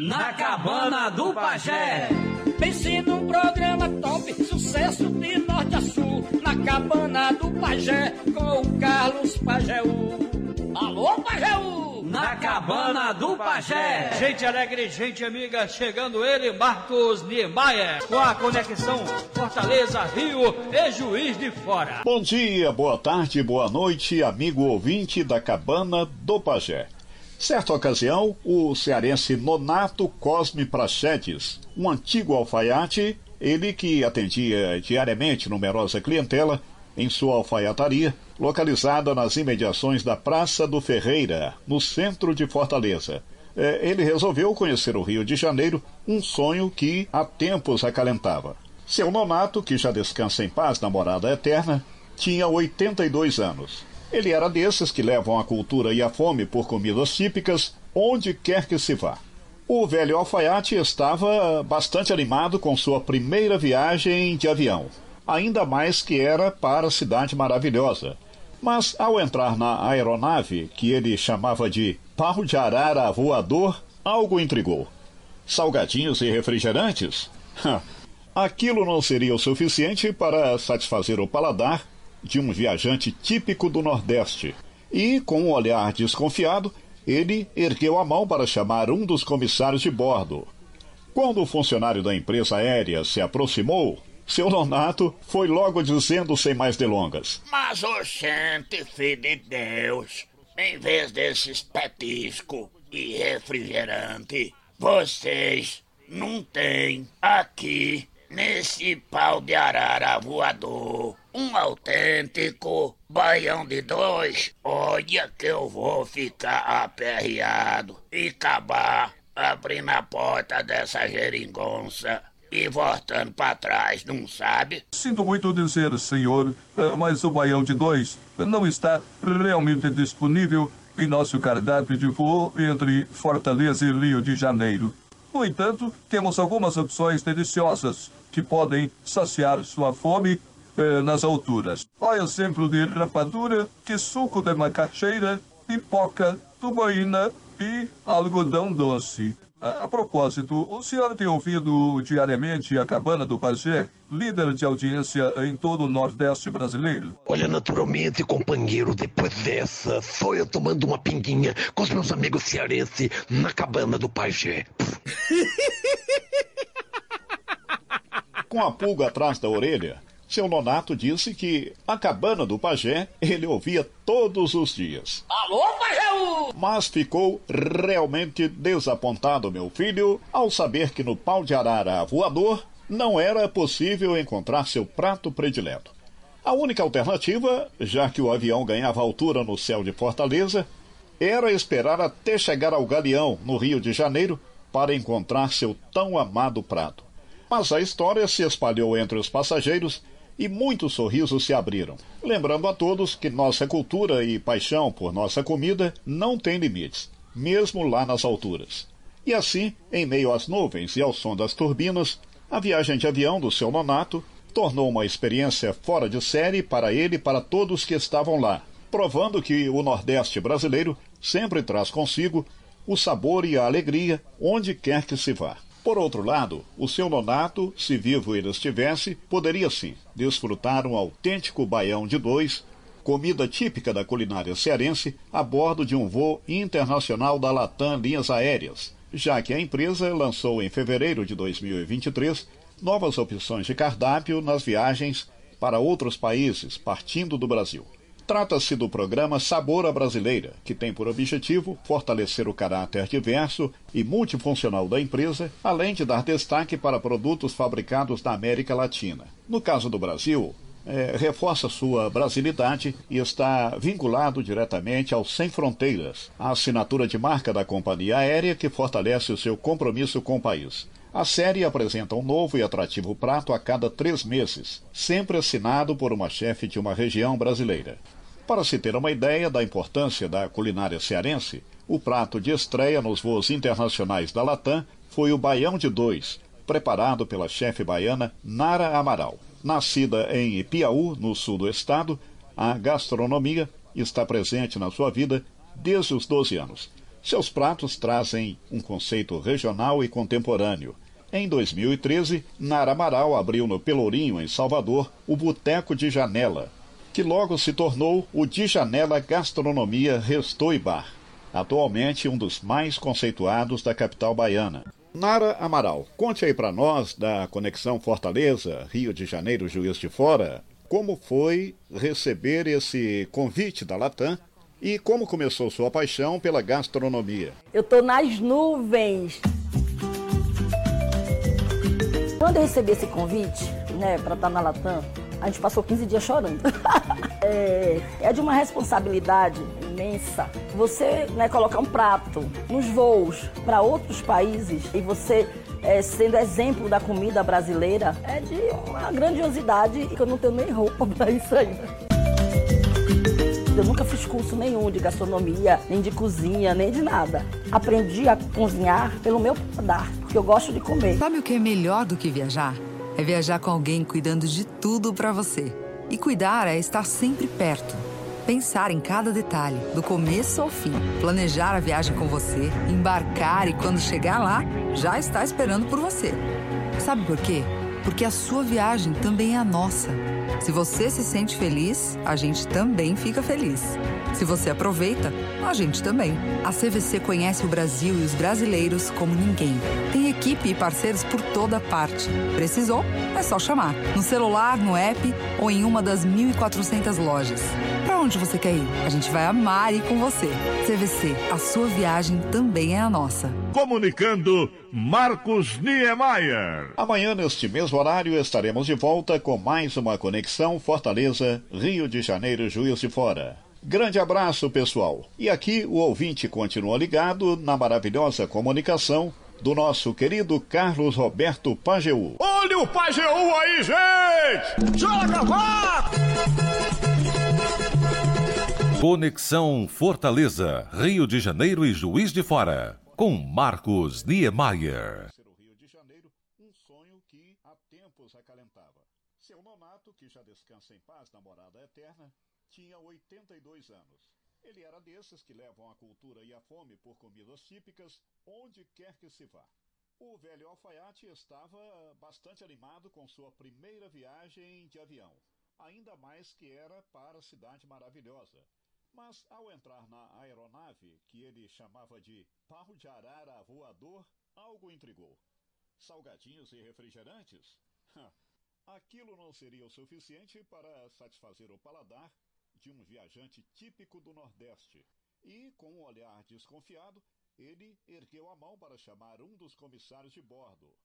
na cabana do pajé. Pense num programa top, sucesso de norte a sul, na cabana do pajé, com o Carlos Pajeú. Alô, Pajeú! Na cabana do pajé. Gente alegre, gente amiga, chegando ele, Marcos Niemeyer, com a conexão Fortaleza, Rio e Juiz de Fora. Bom dia, boa tarde, boa noite, amigo ouvinte da cabana do pajé. Certa ocasião, o cearense Nonato Cosme Prachedes, um antigo alfaiate, ele que atendia diariamente numerosa clientela em sua alfaiataria, localizada nas imediações da Praça do Ferreira, no centro de Fortaleza. É, ele resolveu conhecer o Rio de Janeiro, um sonho que há tempos acalentava. Seu Nonato, que já descansa em paz na morada eterna, tinha 82 anos ele era desses que levam a cultura e a fome por comidas típicas onde quer que se vá. O velho alfaiate estava bastante animado com sua primeira viagem de avião, ainda mais que era para a cidade maravilhosa. Mas ao entrar na aeronave, que ele chamava de pau de arara voador, algo intrigou. Salgadinhos e refrigerantes? Aquilo não seria o suficiente para satisfazer o paladar de um viajante típico do Nordeste. E, com um olhar desconfiado, ele ergueu a mão para chamar um dos comissários de bordo. Quando o funcionário da empresa aérea se aproximou, seu Nonato foi logo dizendo sem mais delongas: Mas, oxente, filho de Deus, em vez desses petisco e refrigerante, vocês não têm aqui nesse pau de arara voador um autêntico baião de dois. Olha que eu vou ficar aperreado e acabar abrindo a porta dessa geringonça e voltando para trás, não sabe? Sinto muito dizer, senhor, eh, mas o baião de dois não está realmente disponível em nosso cardápio de voo entre Fortaleza e Rio de Janeiro. No entanto, temos algumas opções deliciosas que podem saciar sua fome eh, nas alturas. Olha exemplo de rapadura, que suco de macaxeira, pipoca, tubaína e algodão doce. A, a, propósito, o senhor tem ouvido diariamente a Cabana do Pajé, líder de audiência em todo o Nordeste brasileiro? Olha, naturalmente, companheiro, depois dessa, só eu tomando uma pinguinha com os meus amigos cearenses na Cabana do Pajé. com a pulga atrás da orelha, seu Nonato disse que a cabana do pajé ele ouvia todos os dias. Alô, pajéu! Mas ficou realmente desapontado, meu filho, ao saber que no pau de arara voador não era possível encontrar seu prato predileto. A única alternativa, já que o avião ganhava altura no céu de Fortaleza, era esperar até chegar ao Galeão, no Rio de Janeiro, para encontrar seu tão amado prato. Mas a história se espalhou entre os passageiros e muitos sorrisos se abriram. Lembrando a todos que nossa cultura e paixão por nossa comida não tem limites, mesmo lá nas alturas. E assim, em meio às nuvens e ao som das turbinas, a viagem de avião do seu nonato tornou uma experiência fora de série para ele e para todos que estavam lá, provando que o Nordeste brasileiro sempre traz consigo o sabor e a alegria onde quer que se vá. Por outro lado, o seu nonato, se vivo ele estivesse, poderia sim desfrutar um autêntico baião de dois, comida típica da culinária cearense, a bordo de um voo internacional da Latam Linhas Aéreas, já que a empresa lançou em fevereiro de 2023 novas opções de cardápio nas viagens para outros países, partindo do Brasil. Trata-se do programa Sabor Brasileira, que tem por objetivo fortalecer o caráter diverso e multifuncional da empresa, além de dar destaque para produtos fabricados na América Latina. No caso do Brasil, é, reforça sua brasilidade e está vinculado diretamente ao Sem Fronteiras, a assinatura de marca da companhia aérea que fortalece o seu compromisso com o país. A série apresenta um novo e atrativo prato a cada três meses, sempre assinado por uma chefe de uma região brasileira. Para se ter uma ideia da importância da culinária cearense, o prato de estreia nos voos internacionais da Latam foi o Baião de Dois, preparado pela chefe baiana Nara Amaral. Nascida em Piauí, no sul do estado, a gastronomia está presente na sua vida desde os 12 anos. Seus pratos trazem um conceito regional e contemporâneo. Em 2013, Nara Amaral abriu no Pelourinho, em Salvador, o Boteco de Janela, que logo se tornou o de Janela Gastronomia Resto e Bar, atualmente um dos mais conceituados da capital baiana. Nara Amaral, conte aí para nós da conexão Fortaleza, Rio de Janeiro, Juiz de Fora, como foi receber esse convite da Latam e como começou sua paixão pela gastronomia. Eu tô nas nuvens. Quando eu recebi esse convite, né, para estar na Latam, a gente passou 15 dias chorando. é, é, de uma responsabilidade imensa. Você né, colocar um prato nos voos para outros países e você é, sendo exemplo da comida brasileira é de uma grandiosidade que eu não tenho nem roupa para isso ainda. Eu nunca fiz curso nenhum de gastronomia, nem de cozinha, nem de nada. Aprendi a cozinhar pelo meu paladar, porque eu gosto de comer. Sabe o que é melhor do que viajar? É viajar com alguém cuidando de tudo para você. E cuidar é estar sempre perto. Pensar em cada detalhe, do começo ao fim. Planejar a viagem com você, embarcar e quando chegar lá, já está esperando por você. Sabe por quê? Porque a sua viagem também é a nossa. Se você se sente feliz, a gente também fica feliz. Se você aproveita, a gente também. A CVC conhece o Brasil e os brasileiros como ninguém. Tem equipe e parceiros por toda parte. Precisou? É só chamar. No celular, no app ou em uma das 1.400 lojas. Onde você quer ir? A gente vai amar ir com você. CVC, a sua viagem também é a nossa. Comunicando Marcos Niemeyer. Amanhã, neste mesmo horário, estaremos de volta com mais uma conexão Fortaleza, Rio de Janeiro, Juiz de Fora. Grande abraço, pessoal. E aqui o ouvinte continua ligado na maravilhosa comunicação do nosso querido Carlos Roberto Pajeú. Olha o Pajeú aí, gente! Joga, vá! Conexão Fortaleza, Rio de Janeiro e Juiz de Fora, com Marcos Niemeyer. Rio de Janeiro, um sonho que há tempos acalentava. Seu nonato, que já descansa em paz na morada eterna, tinha 82 anos. Ele era desses que levam a cultura e a fome por comidas típicas onde quer que se vá. O velho alfaiate estava bastante animado com sua primeira viagem de avião, ainda mais que era para a cidade maravilhosa. Mas ao entrar na aeronave, que ele chamava de pau de arara voador, algo intrigou. Salgadinhos e refrigerantes? Aquilo não seria o suficiente para satisfazer o paladar de um viajante típico do Nordeste. E, com um olhar desconfiado, ele ergueu a mão para chamar um dos comissários de bordo.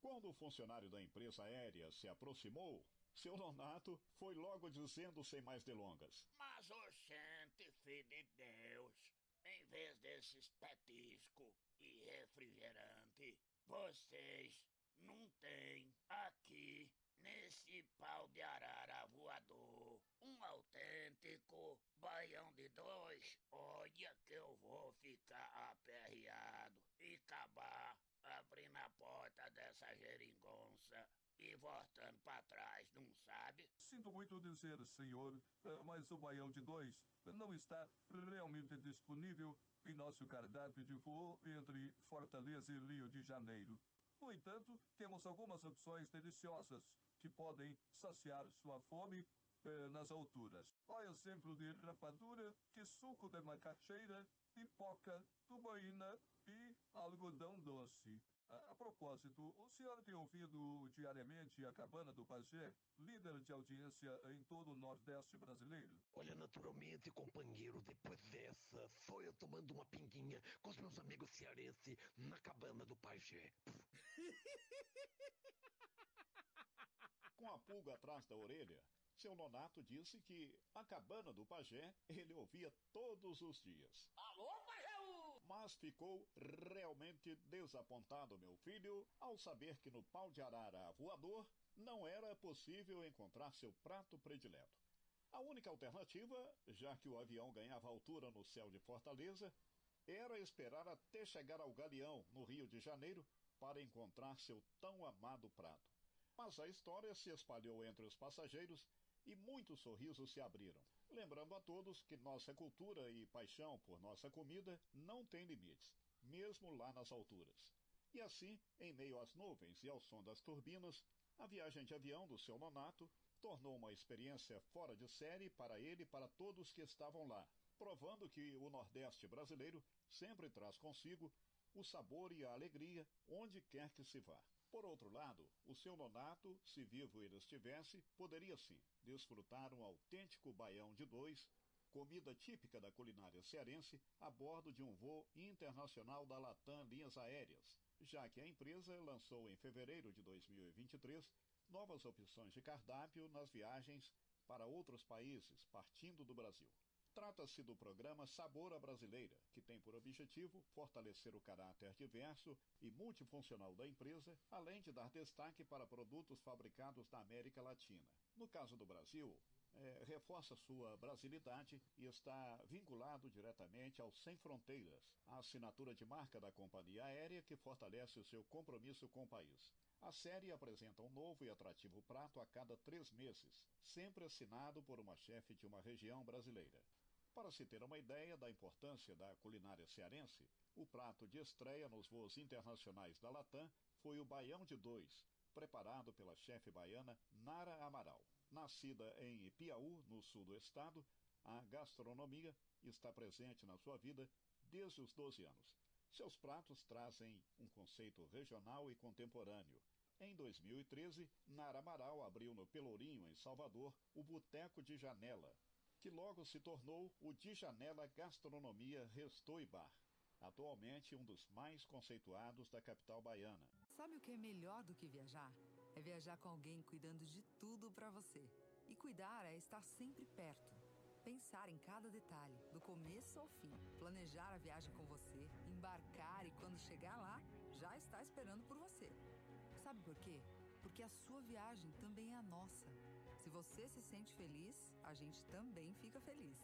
Quando o funcionário da empresa aérea se aproximou, seu nonato foi logo dizendo sem mais delongas: Mas, oxente, filho de Deus, em vez desses petisco e refrigerante, vocês não têm aqui nesse pau de arara voador um autêntico baião de dois. Olha que eu vou ficar aperreado e acabar abrindo a porta dessa geringonça e voltando para trás, não sabe? Sinto muito dizer, senhor, eh, mas o baião de dois não está realmente disponível em nosso cardápio de voo entre Fortaleza e Rio de Janeiro. No entanto, temos algumas opções deliciosas que podem saciar sua fome eh, nas alturas. Olha exemplo de rapadura, que suco de macaxeira, pipoca, tubaína e algodão doce. A, a, propósito, o senhor tem ouvido diariamente a Cabana do Pajé, líder de audiência em todo o Nordeste brasileiro? Olha, naturalmente, companheiro, depois dessa, só eu tomando uma pinguinha com os meus amigos cearenses na Cabana do Pajé. com a pulga atrás da orelha, seu nonato disse que a cabana do pajé ele ouvia todos os dias. Alô, Pajeú! Mas ficou realmente desapontado, meu filho, ao saber que no pau de arara voador não era possível encontrar seu prato predileto. A única alternativa, já que o avião ganhava altura no céu de Fortaleza, era esperar até chegar ao Galeão, no Rio de Janeiro, para encontrar seu tão amado prato. Mas a história se espalhou entre os passageiros e muitos sorrisos se abriram. Lembrando a todos que nossa cultura e paixão por nossa comida não tem limites, mesmo lá nas alturas. E assim, em meio às nuvens e ao som das turbinas, a viagem de avião do seu nonato tornou uma experiência fora de série para ele e para todos que estavam lá, provando que o Nordeste brasileiro sempre traz consigo o sabor e a alegria onde quer que se vá. Por outro lado, o seu nonato, se vivo ele estivesse, poderia sim desfrutar um autêntico baião de dois, comida típica da culinária cearense, a bordo de um voo internacional da Latam Linhas Aéreas, já que a empresa lançou em fevereiro de 2023 novas opções de cardápio nas viagens para outros países, partindo do Brasil. Trata-se do programa Sabor à Brasileira, que tem por objetivo fortalecer o caráter diverso e multifuncional da empresa, além de dar destaque para produtos fabricados na América Latina. No caso do Brasil, é, reforça sua brasilidade e está vinculado diretamente ao Sem Fronteiras, a assinatura de marca da companhia aérea que fortalece o seu compromisso com o país. A série apresenta um novo e atrativo prato a cada três meses, sempre assinado por uma chefe de uma região brasileira. Para se ter uma ideia da importância da culinária cearense, o prato de estreia nos voos internacionais da Latam foi o Baião de Dois, preparado pela chefe baiana Nara Amaral. Nascida em Piauí, no sul do estado, a gastronomia está presente na sua vida desde os 12 anos. Seus pratos trazem um conceito regional e contemporâneo. Em 2013, Nara Amaral abriu no Pelourinho, em Salvador, o Boteco de Janela, que logo se tornou o de Janela Gastronomia Restou e Bar, atualmente um dos mais conceituados da capital baiana. Sabe o que é melhor do que viajar? É viajar com alguém cuidando de tudo para você. E cuidar é estar sempre perto. Pensar em cada detalhe, do começo ao fim. Planejar a viagem com você, embarcar e quando chegar lá, já está esperando por você. Sabe por quê? Porque a sua viagem também é a nossa. Se você se sente feliz, a gente também fica feliz.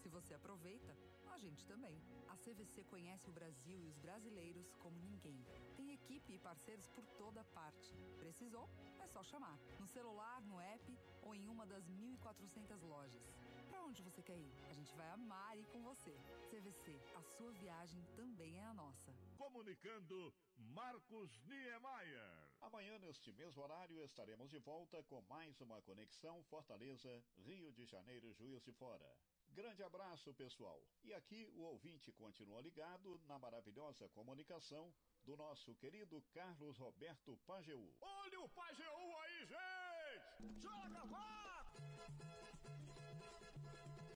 Se você aproveita, a gente também. A CVC conhece o Brasil e os brasileiros como ninguém. Tem equipe e parceiros por toda parte. Precisou? É só chamar. No celular, no app ou em uma das 1.400 lojas. Para onde você quer ir? A gente vai amar ir com você. CVC, a sua viagem também é a nossa. Comunicando Marcos Niemeyer. Amanhã, neste mesmo horário, estaremos de volta com mais uma conexão Fortaleza, Rio de Janeiro, Juiz de Fora. Grande abraço, pessoal. E aqui o ouvinte continua ligado na maravilhosa comunicação do nosso querido Carlos Roberto Pajeú. Olha o Pajeú aí, gente! Joga, vá!